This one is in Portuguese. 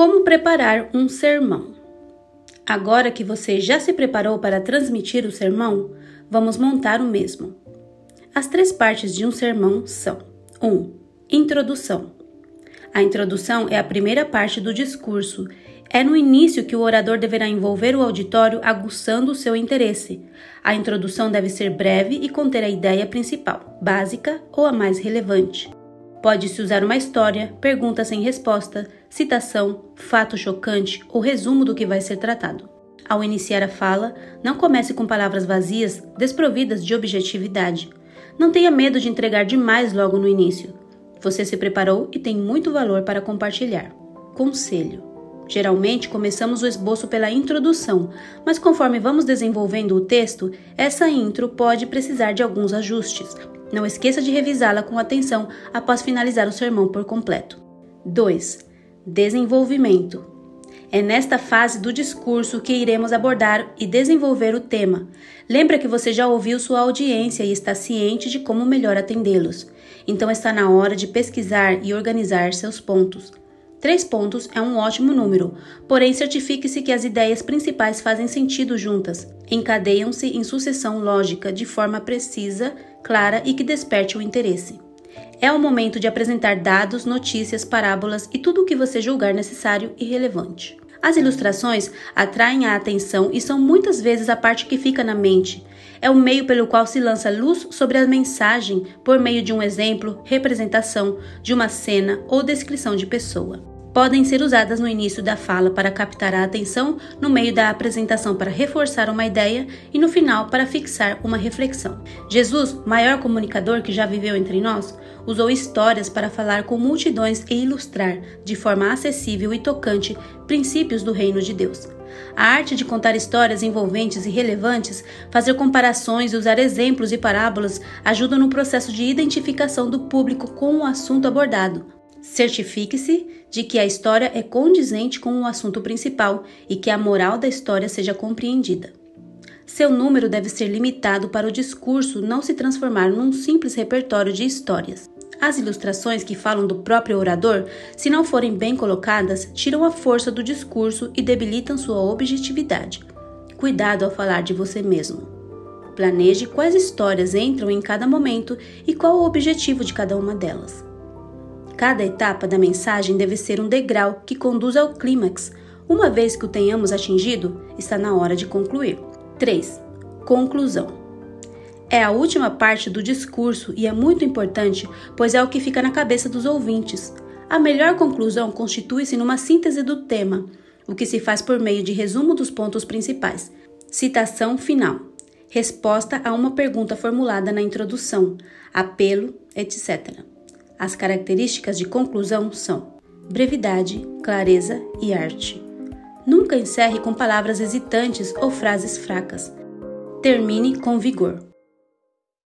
Como preparar um sermão? Agora que você já se preparou para transmitir o sermão, vamos montar o mesmo. As três partes de um sermão são: 1. Um, introdução. A introdução é a primeira parte do discurso. É no início que o orador deverá envolver o auditório, aguçando o seu interesse. A introdução deve ser breve e conter a ideia principal, básica ou a mais relevante. Pode-se usar uma história, pergunta sem resposta, citação, fato chocante ou resumo do que vai ser tratado. Ao iniciar a fala, não comece com palavras vazias, desprovidas de objetividade. Não tenha medo de entregar demais logo no início. Você se preparou e tem muito valor para compartilhar. Conselho: Geralmente começamos o esboço pela introdução, mas conforme vamos desenvolvendo o texto, essa intro pode precisar de alguns ajustes. Não esqueça de revisá-la com atenção após finalizar o sermão por completo. 2. Desenvolvimento. É nesta fase do discurso que iremos abordar e desenvolver o tema. Lembra que você já ouviu sua audiência e está ciente de como melhor atendê-los. Então está na hora de pesquisar e organizar seus pontos. Três pontos é um ótimo número, porém certifique-se que as ideias principais fazem sentido juntas, encadeiam-se em sucessão lógica de forma precisa, clara e que desperte o interesse. É o momento de apresentar dados, notícias, parábolas e tudo o que você julgar necessário e relevante. As ilustrações atraem a atenção e são muitas vezes a parte que fica na mente. É o meio pelo qual se lança luz sobre a mensagem por meio de um exemplo, representação, de uma cena ou descrição de pessoa podem ser usadas no início da fala para captar a atenção, no meio da apresentação para reforçar uma ideia e no final para fixar uma reflexão. Jesus, maior comunicador que já viveu entre nós, usou histórias para falar com multidões e ilustrar, de forma acessível e tocante, princípios do reino de Deus. A arte de contar histórias envolventes e relevantes, fazer comparações e usar exemplos e parábolas ajuda no processo de identificação do público com o assunto abordado, Certifique-se de que a história é condizente com o assunto principal e que a moral da história seja compreendida. Seu número deve ser limitado para o discurso não se transformar num simples repertório de histórias. As ilustrações que falam do próprio orador, se não forem bem colocadas, tiram a força do discurso e debilitam sua objetividade. Cuidado ao falar de você mesmo. Planeje quais histórias entram em cada momento e qual o objetivo de cada uma delas. Cada etapa da mensagem deve ser um degrau que conduz ao clímax. Uma vez que o tenhamos atingido, está na hora de concluir. 3. Conclusão. É a última parte do discurso e é muito importante, pois é o que fica na cabeça dos ouvintes. A melhor conclusão constitui-se numa síntese do tema, o que se faz por meio de resumo dos pontos principais. Citação final. Resposta a uma pergunta formulada na introdução, apelo, etc. As características de conclusão são brevidade, clareza e arte. Nunca encerre com palavras hesitantes ou frases fracas. Termine com vigor.